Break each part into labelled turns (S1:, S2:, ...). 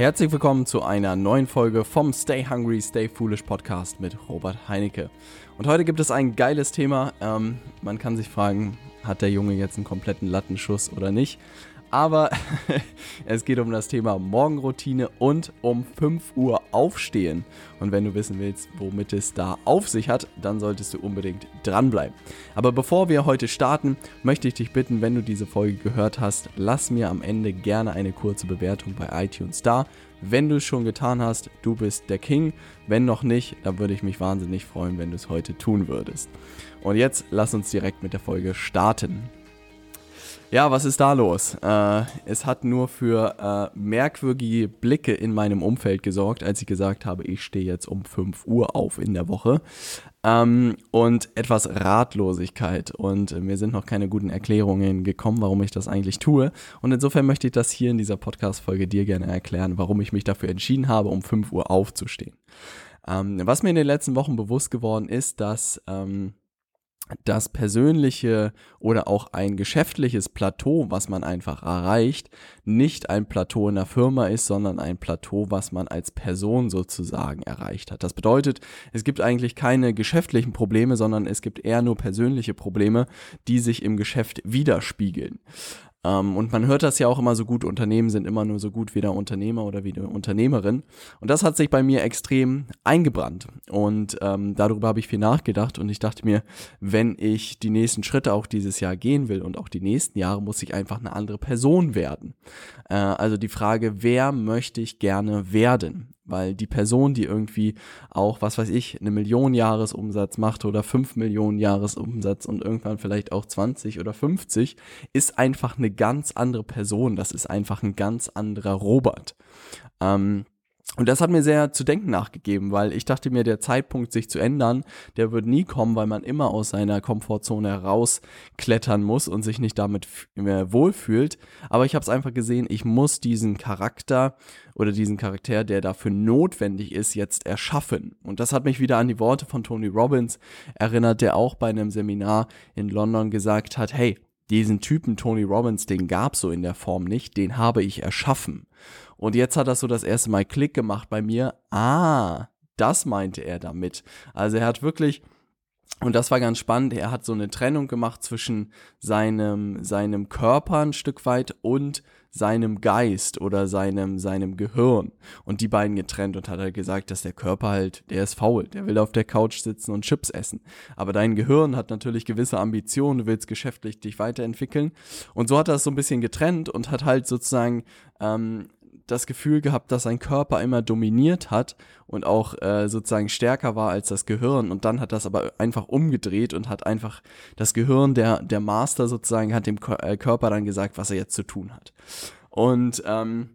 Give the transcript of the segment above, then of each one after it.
S1: Herzlich willkommen zu einer neuen Folge vom Stay Hungry, Stay Foolish Podcast mit Robert Heinecke. Und heute gibt es ein geiles Thema. Ähm, man kann sich fragen, hat der Junge jetzt einen kompletten Lattenschuss oder nicht? Aber es geht um das Thema Morgenroutine und um 5 Uhr aufstehen. Und wenn du wissen willst, womit es da auf sich hat, dann solltest du unbedingt dranbleiben. Aber bevor wir heute starten, möchte ich dich bitten, wenn du diese Folge gehört hast, lass mir am Ende gerne eine kurze Bewertung bei iTunes da. Wenn du es schon getan hast, du bist der King. Wenn noch nicht, dann würde ich mich wahnsinnig freuen, wenn du es heute tun würdest. Und jetzt lass uns direkt mit der Folge starten. Ja, was ist da los? Äh, es hat nur für äh, merkwürdige Blicke in meinem Umfeld gesorgt, als ich gesagt habe, ich stehe jetzt um 5 Uhr auf in der Woche. Ähm, und etwas Ratlosigkeit. Und äh, mir sind noch keine guten Erklärungen gekommen, warum ich das eigentlich tue. Und insofern möchte ich das hier in dieser Podcast-Folge dir gerne erklären, warum ich mich dafür entschieden habe, um 5 Uhr aufzustehen. Ähm, was mir in den letzten Wochen bewusst geworden ist, dass ähm, das persönliche oder auch ein geschäftliches Plateau, was man einfach erreicht, nicht ein Plateau in der Firma ist, sondern ein Plateau, was man als Person sozusagen erreicht hat. Das bedeutet, es gibt eigentlich keine geschäftlichen Probleme, sondern es gibt eher nur persönliche Probleme, die sich im Geschäft widerspiegeln. Ähm, und man hört das ja auch immer so gut, Unternehmen sind immer nur so gut wie der Unternehmer oder wie die Unternehmerin. Und das hat sich bei mir extrem eingebrannt. Und ähm, darüber habe ich viel nachgedacht und ich dachte mir, wenn ich die nächsten Schritte auch dieses Jahr gehen will und auch die nächsten Jahre, muss ich einfach eine andere Person werden. Äh, also die Frage, wer möchte ich gerne werden? Weil die Person, die irgendwie auch, was weiß ich, eine Million Jahresumsatz macht oder fünf Millionen Jahresumsatz und irgendwann vielleicht auch 20 oder 50, ist einfach eine ganz andere Person. Das ist einfach ein ganz anderer Robert. Ähm, und das hat mir sehr zu denken nachgegeben, weil ich dachte mir, der Zeitpunkt, sich zu ändern, der wird nie kommen, weil man immer aus seiner Komfortzone herausklettern muss und sich nicht damit mehr wohlfühlt. Aber ich habe es einfach gesehen, ich muss diesen Charakter oder diesen Charakter, der dafür notwendig ist, jetzt erschaffen. Und das hat mich wieder an die Worte von Tony Robbins erinnert, der auch bei einem Seminar in London gesagt hat, hey, diesen Typen Tony Robbins, den gab's so in der Form nicht, den habe ich erschaffen. Und jetzt hat das so das erste Mal Klick gemacht bei mir. Ah, das meinte er damit. Also er hat wirklich und das war ganz spannend. Er hat so eine Trennung gemacht zwischen seinem, seinem Körper ein Stück weit und seinem Geist oder seinem, seinem Gehirn. Und die beiden getrennt und hat halt gesagt, dass der Körper halt, der ist faul, der will auf der Couch sitzen und Chips essen. Aber dein Gehirn hat natürlich gewisse Ambitionen, du willst geschäftlich dich weiterentwickeln. Und so hat er es so ein bisschen getrennt und hat halt sozusagen ähm, das Gefühl gehabt, dass sein Körper immer dominiert hat und auch äh, sozusagen stärker war als das Gehirn. Und dann hat das aber einfach umgedreht und hat einfach das Gehirn, der, der Master sozusagen, hat dem äh, Körper dann gesagt, was er jetzt zu tun hat. Und ähm,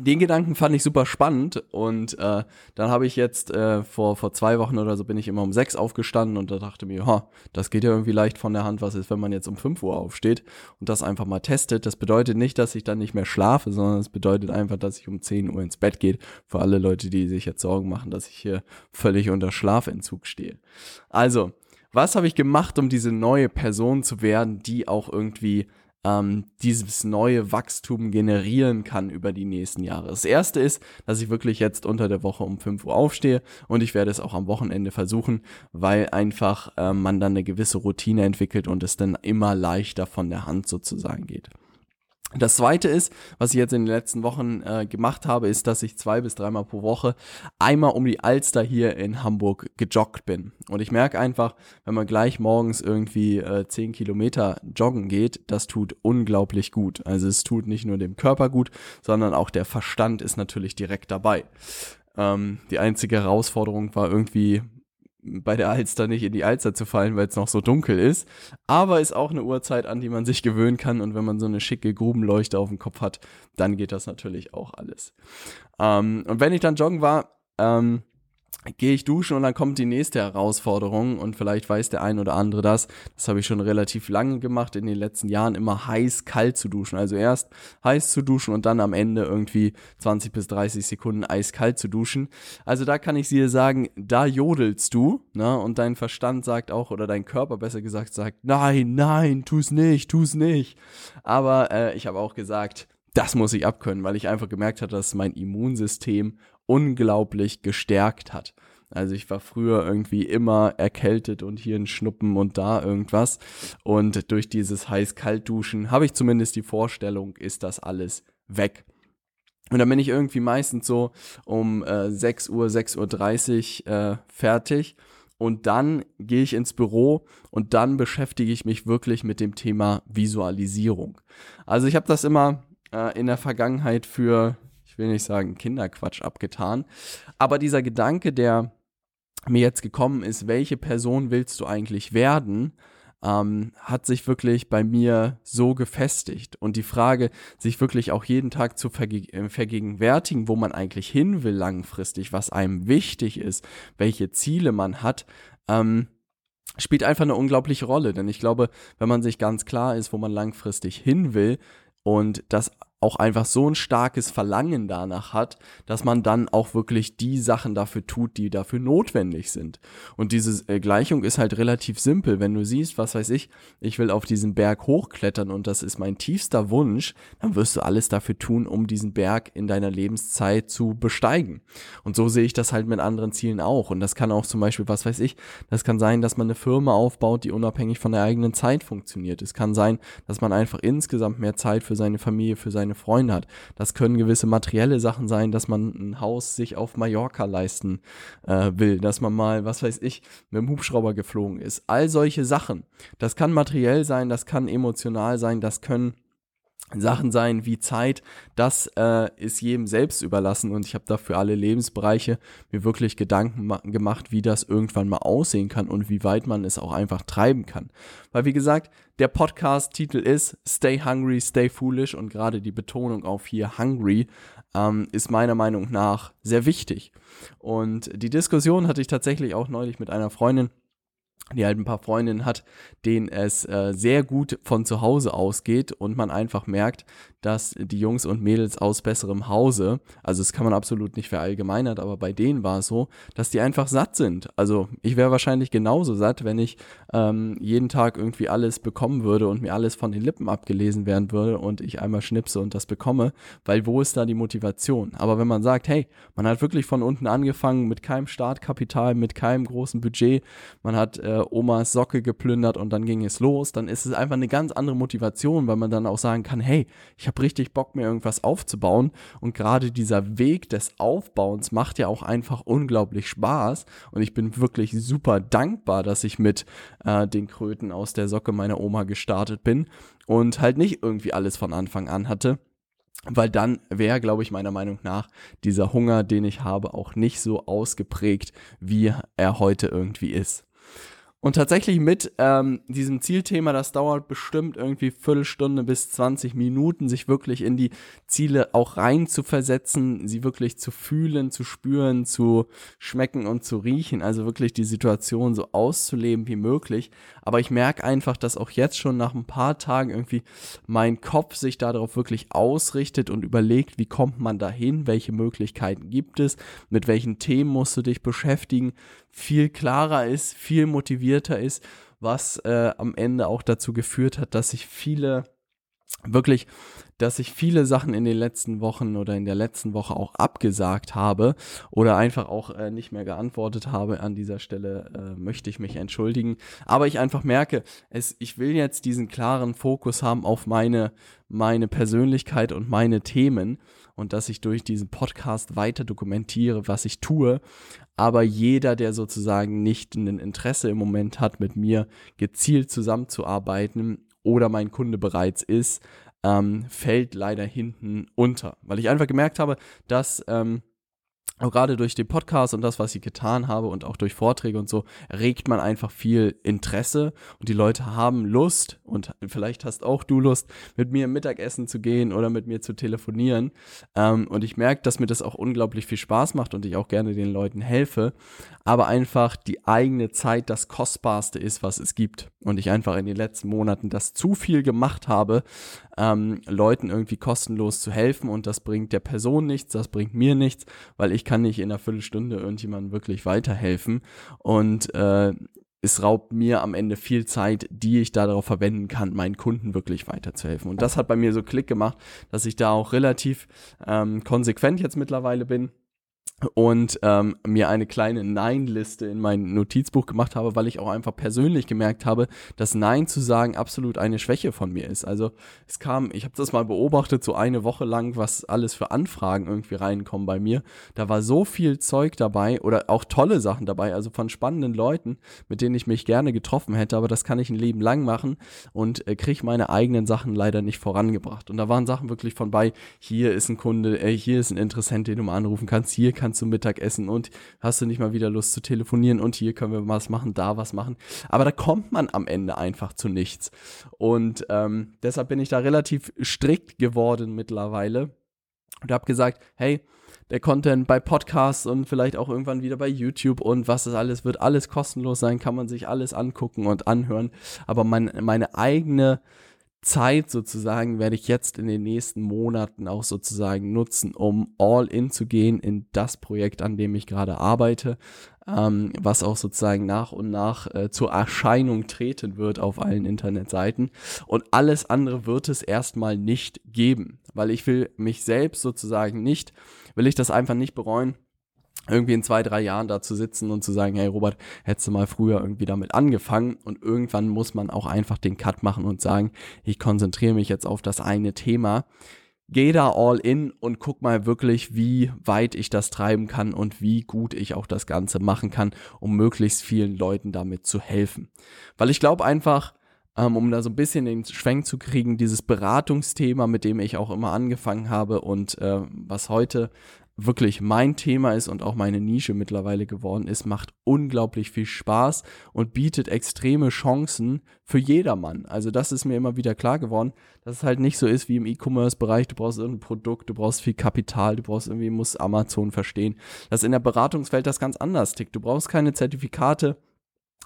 S1: den Gedanken fand ich super spannend und äh, dann habe ich jetzt äh, vor, vor zwei Wochen oder so bin ich immer um sechs aufgestanden und da dachte mir, ha, das geht ja irgendwie leicht von der Hand, was ist, wenn man jetzt um fünf Uhr aufsteht und das einfach mal testet. Das bedeutet nicht, dass ich dann nicht mehr schlafe, sondern es bedeutet einfach, dass ich um zehn Uhr ins Bett geht. Für alle Leute, die sich jetzt Sorgen machen, dass ich hier völlig unter Schlafentzug stehe. Also, was habe ich gemacht, um diese neue Person zu werden, die auch irgendwie ähm, dieses neue Wachstum generieren kann über die nächsten Jahre. Das erste ist, dass ich wirklich jetzt unter der Woche um 5 Uhr aufstehe und ich werde es auch am Wochenende versuchen, weil einfach äh, man dann eine gewisse Routine entwickelt und es dann immer leichter von der Hand sozusagen geht. Das zweite ist, was ich jetzt in den letzten Wochen äh, gemacht habe, ist, dass ich zwei bis dreimal pro Woche einmal um die Alster hier in Hamburg gejoggt bin. Und ich merke einfach, wenn man gleich morgens irgendwie äh, zehn Kilometer joggen geht, das tut unglaublich gut. Also es tut nicht nur dem Körper gut, sondern auch der Verstand ist natürlich direkt dabei. Ähm, die einzige Herausforderung war irgendwie bei der Alster nicht in die Alster zu fallen, weil es noch so dunkel ist. Aber ist auch eine Uhrzeit, an die man sich gewöhnen kann. Und wenn man so eine schicke Grubenleuchte auf dem Kopf hat, dann geht das natürlich auch alles. Ähm, und wenn ich dann joggen war, ähm, gehe ich duschen und dann kommt die nächste Herausforderung und vielleicht weiß der ein oder andere das. Das habe ich schon relativ lange gemacht in den letzten Jahren, immer heiß kalt zu duschen. Also erst heiß zu duschen und dann am Ende irgendwie 20 bis 30 Sekunden eiskalt zu duschen. Also da kann ich dir sagen, da jodelst du, ne? Und dein Verstand sagt auch oder dein Körper besser gesagt sagt, nein, nein, tu's nicht, tu's nicht. Aber äh, ich habe auch gesagt, das muss ich abkönnen, weil ich einfach gemerkt habe, dass mein Immunsystem unglaublich gestärkt hat. Also ich war früher irgendwie immer erkältet und hier ein Schnuppen und da irgendwas. Und durch dieses heiß-kalt-Duschen habe ich zumindest die Vorstellung, ist das alles weg. Und dann bin ich irgendwie meistens so um äh, 6 Uhr, 6.30 Uhr äh, fertig. Und dann gehe ich ins Büro und dann beschäftige ich mich wirklich mit dem Thema Visualisierung. Also ich habe das immer äh, in der Vergangenheit für, ich will nicht sagen Kinderquatsch abgetan, aber dieser Gedanke, der mir jetzt gekommen ist, welche Person willst du eigentlich werden, ähm, hat sich wirklich bei mir so gefestigt. Und die Frage, sich wirklich auch jeden Tag zu verge äh, vergegenwärtigen, wo man eigentlich hin will langfristig, was einem wichtig ist, welche Ziele man hat, ähm, spielt einfach eine unglaubliche Rolle. Denn ich glaube, wenn man sich ganz klar ist, wo man langfristig hin will und das auch einfach so ein starkes Verlangen danach hat, dass man dann auch wirklich die Sachen dafür tut, die dafür notwendig sind. Und diese äh, Gleichung ist halt relativ simpel. Wenn du siehst, was weiß ich, ich will auf diesen Berg hochklettern und das ist mein tiefster Wunsch, dann wirst du alles dafür tun, um diesen Berg in deiner Lebenszeit zu besteigen. Und so sehe ich das halt mit anderen Zielen auch. Und das kann auch zum Beispiel, was weiß ich, das kann sein, dass man eine Firma aufbaut, die unabhängig von der eigenen Zeit funktioniert. Es kann sein, dass man einfach insgesamt mehr Zeit für seine Familie, für seine seine Freunde hat. Das können gewisse materielle Sachen sein, dass man ein Haus sich auf Mallorca leisten äh, will, dass man mal, was weiß ich, mit dem Hubschrauber geflogen ist. All solche Sachen. Das kann materiell sein, das kann emotional sein, das können Sachen sein wie Zeit, das äh, ist jedem selbst überlassen und ich habe da für alle Lebensbereiche mir wirklich Gedanken gemacht, wie das irgendwann mal aussehen kann und wie weit man es auch einfach treiben kann. Weil wie gesagt, der Podcast-Titel ist Stay Hungry, Stay Foolish und gerade die Betonung auf hier Hungry ähm, ist meiner Meinung nach sehr wichtig. Und die Diskussion hatte ich tatsächlich auch neulich mit einer Freundin, die halt ein paar Freundinnen hat, denen es äh, sehr gut von zu Hause ausgeht und man einfach merkt, dass die Jungs und Mädels aus besserem Hause, also das kann man absolut nicht verallgemeinert, aber bei denen war es so, dass die einfach satt sind. Also ich wäre wahrscheinlich genauso satt, wenn ich ähm, jeden Tag irgendwie alles bekommen würde und mir alles von den Lippen abgelesen werden würde und ich einmal schnipse und das bekomme, weil wo ist da die Motivation? Aber wenn man sagt, hey, man hat wirklich von unten angefangen mit keinem Startkapital, mit keinem großen Budget, man hat äh, Omas Socke geplündert und dann ging es los, dann ist es einfach eine ganz andere Motivation, weil man dann auch sagen kann, hey, ich habe richtig Bock, mir irgendwas aufzubauen. Und gerade dieser Weg des Aufbauens macht ja auch einfach unglaublich Spaß. Und ich bin wirklich super dankbar, dass ich mit äh, den Kröten aus der Socke meiner Oma gestartet bin und halt nicht irgendwie alles von Anfang an hatte. Weil dann wäre, glaube ich, meiner Meinung nach dieser Hunger, den ich habe, auch nicht so ausgeprägt, wie er heute irgendwie ist. Und tatsächlich mit ähm, diesem Zielthema, das dauert bestimmt irgendwie Viertelstunde bis 20 Minuten, sich wirklich in die Ziele auch rein zu versetzen, sie wirklich zu fühlen, zu spüren, zu schmecken und zu riechen, also wirklich die Situation so auszuleben wie möglich. Aber ich merke einfach, dass auch jetzt schon nach ein paar Tagen irgendwie mein Kopf sich darauf wirklich ausrichtet und überlegt, wie kommt man dahin, welche Möglichkeiten gibt es, mit welchen Themen musst du dich beschäftigen, viel klarer ist, viel motivierter ist, was äh, am Ende auch dazu geführt hat, dass sich viele wirklich, dass ich viele Sachen in den letzten Wochen oder in der letzten Woche auch abgesagt habe oder einfach auch äh, nicht mehr geantwortet habe. An dieser Stelle äh, möchte ich mich entschuldigen. Aber ich einfach merke, es, ich will jetzt diesen klaren Fokus haben auf meine, meine Persönlichkeit und meine Themen und dass ich durch diesen Podcast weiter dokumentiere, was ich tue. Aber jeder, der sozusagen nicht ein Interesse im Moment hat, mit mir gezielt zusammenzuarbeiten oder mein Kunde bereits ist, ähm, fällt leider hinten unter. Weil ich einfach gemerkt habe, dass ähm, auch gerade durch den Podcast und das, was ich getan habe und auch durch Vorträge und so, regt man einfach viel Interesse und die Leute haben Lust und vielleicht hast auch du Lust, mit mir Mittagessen zu gehen oder mit mir zu telefonieren. Ähm, und ich merke, dass mir das auch unglaublich viel Spaß macht und ich auch gerne den Leuten helfe, aber einfach die eigene Zeit das Kostbarste ist, was es gibt. Und ich einfach in den letzten Monaten das zu viel gemacht habe, ähm, Leuten irgendwie kostenlos zu helfen und das bringt der Person nichts, das bringt mir nichts, weil ich kann nicht in einer Viertelstunde irgendjemandem wirklich weiterhelfen und äh, es raubt mir am Ende viel Zeit, die ich darauf verwenden kann, meinen Kunden wirklich weiterzuhelfen. Und das hat bei mir so Klick gemacht, dass ich da auch relativ ähm, konsequent jetzt mittlerweile bin und ähm, mir eine kleine Nein-Liste in mein Notizbuch gemacht habe, weil ich auch einfach persönlich gemerkt habe, dass Nein zu sagen absolut eine Schwäche von mir ist. Also es kam, ich habe das mal beobachtet, so eine Woche lang, was alles für Anfragen irgendwie reinkommen bei mir. Da war so viel Zeug dabei oder auch tolle Sachen dabei, also von spannenden Leuten, mit denen ich mich gerne getroffen hätte, aber das kann ich ein Leben lang machen und äh, kriege meine eigenen Sachen leider nicht vorangebracht. Und da waren Sachen wirklich von bei, hier ist ein Kunde, äh, hier ist ein Interessent, den du mal anrufen kannst, hier kann kannst du Mittag essen und hast du nicht mal wieder Lust zu telefonieren und hier können wir was machen, da was machen. Aber da kommt man am Ende einfach zu nichts. Und ähm, deshalb bin ich da relativ strikt geworden mittlerweile und habe gesagt, hey, der Content bei Podcasts und vielleicht auch irgendwann wieder bei YouTube und was das alles wird, alles kostenlos sein, kann man sich alles angucken und anhören. Aber mein, meine eigene Zeit sozusagen werde ich jetzt in den nächsten Monaten auch sozusagen nutzen, um all in zu gehen in das Projekt, an dem ich gerade arbeite, ähm, was auch sozusagen nach und nach äh, zur Erscheinung treten wird auf allen Internetseiten. Und alles andere wird es erstmal nicht geben, weil ich will mich selbst sozusagen nicht, will ich das einfach nicht bereuen irgendwie in zwei, drei Jahren da zu sitzen und zu sagen, hey Robert, hättest du mal früher irgendwie damit angefangen und irgendwann muss man auch einfach den Cut machen und sagen, ich konzentriere mich jetzt auf das eine Thema. Geh da all in und guck mal wirklich, wie weit ich das treiben kann und wie gut ich auch das Ganze machen kann, um möglichst vielen Leuten damit zu helfen. Weil ich glaube einfach, ähm, um da so ein bisschen den Schwenk zu kriegen, dieses Beratungsthema, mit dem ich auch immer angefangen habe und äh, was heute wirklich mein Thema ist und auch meine Nische mittlerweile geworden ist, macht unglaublich viel Spaß und bietet extreme Chancen für jedermann. Also das ist mir immer wieder klar geworden, dass es halt nicht so ist wie im E-Commerce-Bereich, du brauchst irgendein Produkt, du brauchst viel Kapital, du brauchst irgendwie, muss Amazon verstehen, dass in der Beratungswelt das ganz anders tickt. Du brauchst keine Zertifikate,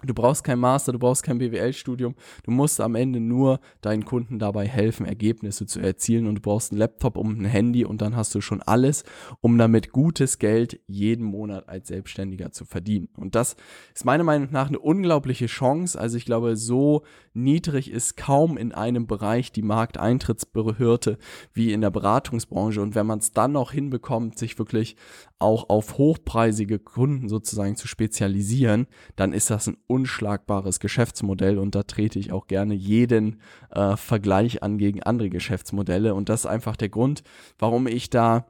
S1: Du brauchst kein Master, du brauchst kein BWL-Studium. Du musst am Ende nur deinen Kunden dabei helfen, Ergebnisse zu erzielen. Und du brauchst einen Laptop und ein Handy und dann hast du schon alles, um damit gutes Geld jeden Monat als Selbstständiger zu verdienen. Und das ist meiner Meinung nach eine unglaubliche Chance. Also ich glaube, so niedrig ist kaum in einem Bereich die Markteintrittsbehörde wie in der Beratungsbranche. Und wenn man es dann noch hinbekommt, sich wirklich auch auf hochpreisige Kunden sozusagen zu spezialisieren, dann ist das ein unschlagbares Geschäftsmodell und da trete ich auch gerne jeden äh, Vergleich an gegen andere Geschäftsmodelle und das ist einfach der Grund, warum ich da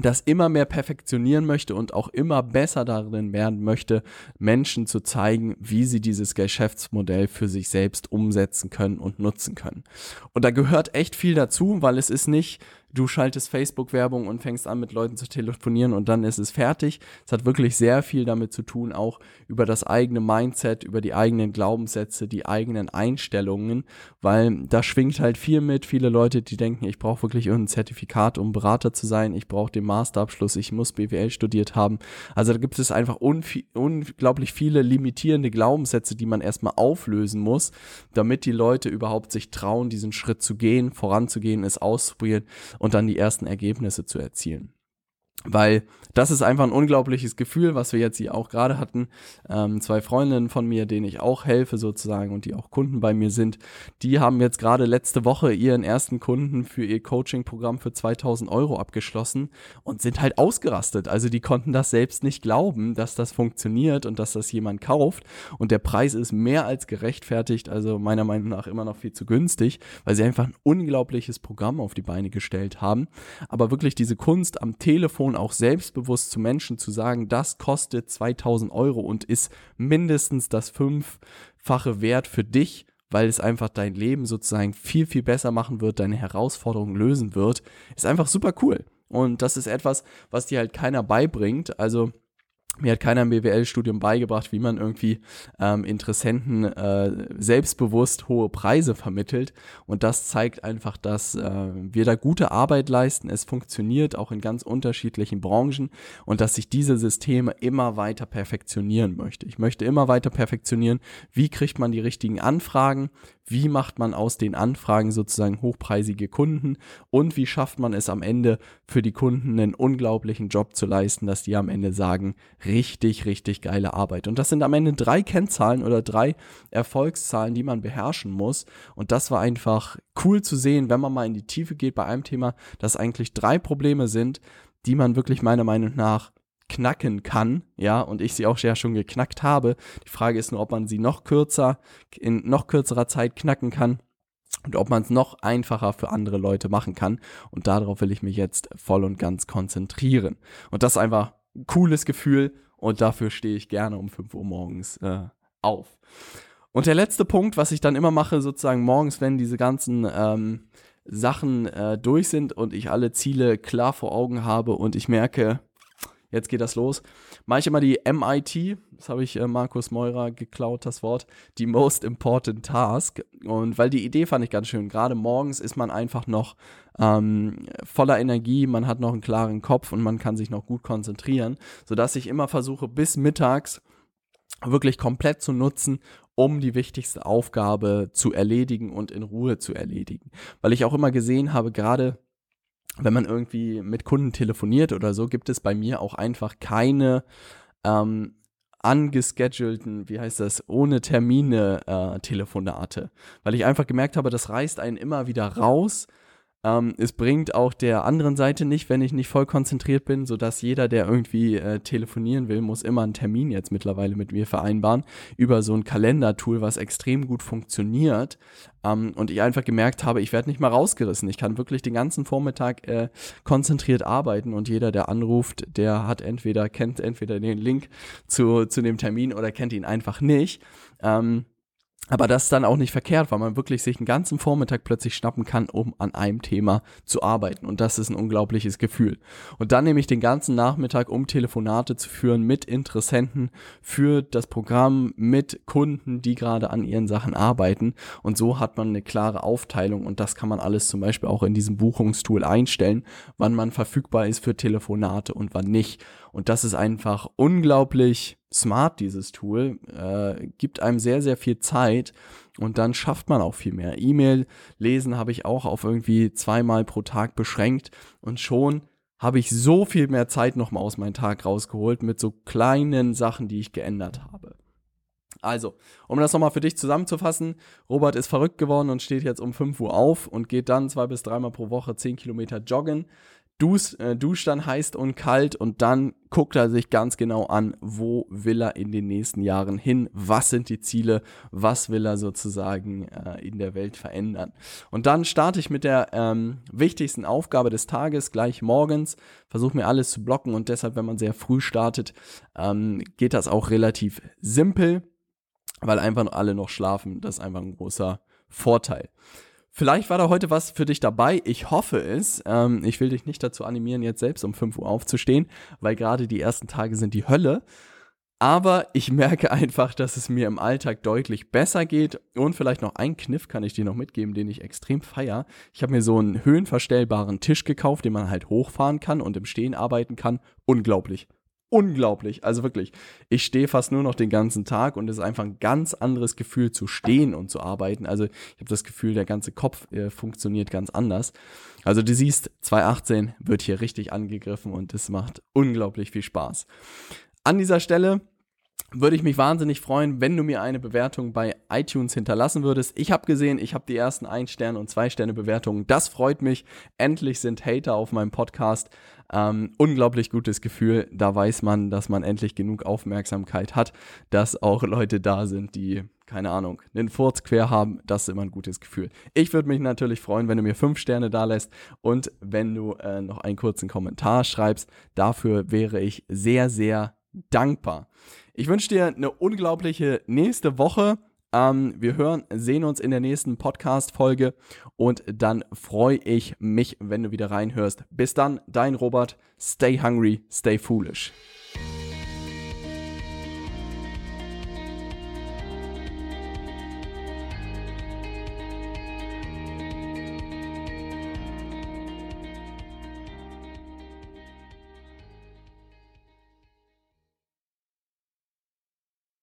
S1: das immer mehr perfektionieren möchte und auch immer besser darin werden möchte, Menschen zu zeigen, wie sie dieses Geschäftsmodell für sich selbst umsetzen können und nutzen können. Und da gehört echt viel dazu, weil es ist nicht du schaltest Facebook-Werbung und fängst an, mit Leuten zu telefonieren und dann ist es fertig. Es hat wirklich sehr viel damit zu tun, auch über das eigene Mindset, über die eigenen Glaubenssätze, die eigenen Einstellungen, weil da schwingt halt viel mit. Viele Leute, die denken, ich brauche wirklich irgendein Zertifikat, um Berater zu sein, ich brauche den Masterabschluss, ich muss BWL studiert haben. Also da gibt es einfach unglaublich viele limitierende Glaubenssätze, die man erstmal auflösen muss, damit die Leute überhaupt sich trauen, diesen Schritt zu gehen, voranzugehen, es auszuprobieren und dann die ersten Ergebnisse zu erzielen. Weil das ist einfach ein unglaubliches Gefühl, was wir jetzt hier auch gerade hatten. Ähm, zwei Freundinnen von mir, denen ich auch helfe sozusagen und die auch Kunden bei mir sind, die haben jetzt gerade letzte Woche ihren ersten Kunden für ihr Coaching-Programm für 2000 Euro abgeschlossen und sind halt ausgerastet. Also die konnten das selbst nicht glauben, dass das funktioniert und dass das jemand kauft. Und der Preis ist mehr als gerechtfertigt, also meiner Meinung nach immer noch viel zu günstig, weil sie einfach ein unglaubliches Programm auf die Beine gestellt haben. Aber wirklich diese Kunst am Telefon auch selbstbewusst selbstbewusst zu Menschen zu sagen, das kostet 2000 Euro und ist mindestens das fünffache Wert für dich, weil es einfach dein Leben sozusagen viel, viel besser machen wird, deine Herausforderungen lösen wird, ist einfach super cool. Und das ist etwas, was dir halt keiner beibringt. Also mir hat keiner im BWL-Studium beigebracht, wie man irgendwie ähm, Interessenten äh, selbstbewusst hohe Preise vermittelt. Und das zeigt einfach, dass äh, wir da gute Arbeit leisten. Es funktioniert auch in ganz unterschiedlichen Branchen und dass sich diese Systeme immer weiter perfektionieren möchte. Ich möchte immer weiter perfektionieren. Wie kriegt man die richtigen Anfragen? Wie macht man aus den Anfragen sozusagen hochpreisige Kunden und wie schafft man es am Ende für die Kunden einen unglaublichen Job zu leisten, dass die am Ende sagen, richtig, richtig geile Arbeit. Und das sind am Ende drei Kennzahlen oder drei Erfolgszahlen, die man beherrschen muss. Und das war einfach cool zu sehen, wenn man mal in die Tiefe geht bei einem Thema, dass eigentlich drei Probleme sind, die man wirklich meiner Meinung nach knacken kann, ja, und ich sie auch ja schon geknackt habe. Die Frage ist nur, ob man sie noch kürzer, in noch kürzerer Zeit knacken kann und ob man es noch einfacher für andere Leute machen kann. Und darauf will ich mich jetzt voll und ganz konzentrieren. Und das ist einfach ein cooles Gefühl und dafür stehe ich gerne um 5 Uhr morgens äh, auf. Und der letzte Punkt, was ich dann immer mache, sozusagen morgens, wenn diese ganzen ähm, Sachen äh, durch sind und ich alle Ziele klar vor Augen habe und ich merke, jetzt geht das los. Mache ich immer die MIT, das habe ich äh, Markus Meurer geklaut, das Wort, die Most Important Task. Und weil die Idee fand ich ganz schön. Gerade morgens ist man einfach noch ähm, voller Energie, man hat noch einen klaren Kopf und man kann sich noch gut konzentrieren, sodass ich immer versuche, bis mittags wirklich komplett zu nutzen, um die wichtigste Aufgabe zu erledigen und in Ruhe zu erledigen. Weil ich auch immer gesehen habe, gerade wenn man irgendwie mit Kunden telefoniert oder so, gibt es bei mir auch einfach keine ähm, angeschedulten, wie heißt das, ohne Termine äh, Telefonate. Weil ich einfach gemerkt habe, das reißt einen immer wieder raus ähm, es bringt auch der anderen Seite nicht, wenn ich nicht voll konzentriert bin, sodass jeder, der irgendwie äh, telefonieren will, muss immer einen Termin jetzt mittlerweile mit mir vereinbaren über so ein Kalendertool, was extrem gut funktioniert. Ähm, und ich einfach gemerkt habe, ich werde nicht mal rausgerissen. Ich kann wirklich den ganzen Vormittag äh, konzentriert arbeiten und jeder, der anruft, der hat entweder, kennt entweder den Link zu, zu dem Termin oder kennt ihn einfach nicht. Ähm, aber das ist dann auch nicht verkehrt, weil man wirklich sich einen ganzen Vormittag plötzlich schnappen kann, um an einem Thema zu arbeiten. Und das ist ein unglaubliches Gefühl. Und dann nehme ich den ganzen Nachmittag, um Telefonate zu führen mit Interessenten für das Programm, mit Kunden, die gerade an ihren Sachen arbeiten. Und so hat man eine klare Aufteilung. Und das kann man alles zum Beispiel auch in diesem Buchungstool einstellen, wann man verfügbar ist für Telefonate und wann nicht. Und das ist einfach unglaublich smart, dieses Tool. Äh, gibt einem sehr, sehr viel Zeit und dann schafft man auch viel mehr. E-Mail lesen habe ich auch auf irgendwie zweimal pro Tag beschränkt und schon habe ich so viel mehr Zeit nochmal aus meinem Tag rausgeholt mit so kleinen Sachen, die ich geändert habe. Also, um das nochmal für dich zusammenzufassen, Robert ist verrückt geworden und steht jetzt um 5 Uhr auf und geht dann zwei bis dreimal pro Woche 10 Kilometer joggen dusch, äh, duscht dann heiß und kalt und dann guckt er sich ganz genau an, wo will er in den nächsten Jahren hin, was sind die Ziele, was will er sozusagen äh, in der Welt verändern. Und dann starte ich mit der ähm, wichtigsten Aufgabe des Tages gleich morgens, versuche mir alles zu blocken und deshalb, wenn man sehr früh startet, ähm, geht das auch relativ simpel, weil einfach alle noch schlafen. Das ist einfach ein großer Vorteil. Vielleicht war da heute was für dich dabei. Ich hoffe es. Ähm, ich will dich nicht dazu animieren, jetzt selbst um 5 Uhr aufzustehen, weil gerade die ersten Tage sind die Hölle. Aber ich merke einfach, dass es mir im Alltag deutlich besser geht. Und vielleicht noch ein Kniff kann ich dir noch mitgeben, den ich extrem feier. Ich habe mir so einen höhenverstellbaren Tisch gekauft, den man halt hochfahren kann und im Stehen arbeiten kann. Unglaublich unglaublich. Also wirklich, ich stehe fast nur noch den ganzen Tag und es ist einfach ein ganz anderes Gefühl zu stehen und zu arbeiten. Also ich habe das Gefühl, der ganze Kopf äh, funktioniert ganz anders. Also du siehst, 2018 wird hier richtig angegriffen und es macht unglaublich viel Spaß. An dieser Stelle würde ich mich wahnsinnig freuen, wenn du mir eine Bewertung bei iTunes hinterlassen würdest. Ich habe gesehen, ich habe die ersten 1 Sterne und 2 Sterne Bewertungen. Das freut mich. Endlich sind Hater auf meinem Podcast. Ähm, unglaublich gutes Gefühl. Da weiß man, dass man endlich genug Aufmerksamkeit hat, dass auch Leute da sind, die keine Ahnung, einen Furz quer haben, das ist immer ein gutes Gefühl. Ich würde mich natürlich freuen, wenn du mir 5 Sterne da lässt und wenn du äh, noch einen kurzen Kommentar schreibst. Dafür wäre ich sehr, sehr dankbar. Ich wünsche dir eine unglaubliche nächste Woche. Ähm, wir hören, sehen uns in der nächsten Podcast-Folge und dann freue ich mich, wenn du wieder reinhörst. Bis dann, dein Robert. Stay hungry, stay foolish.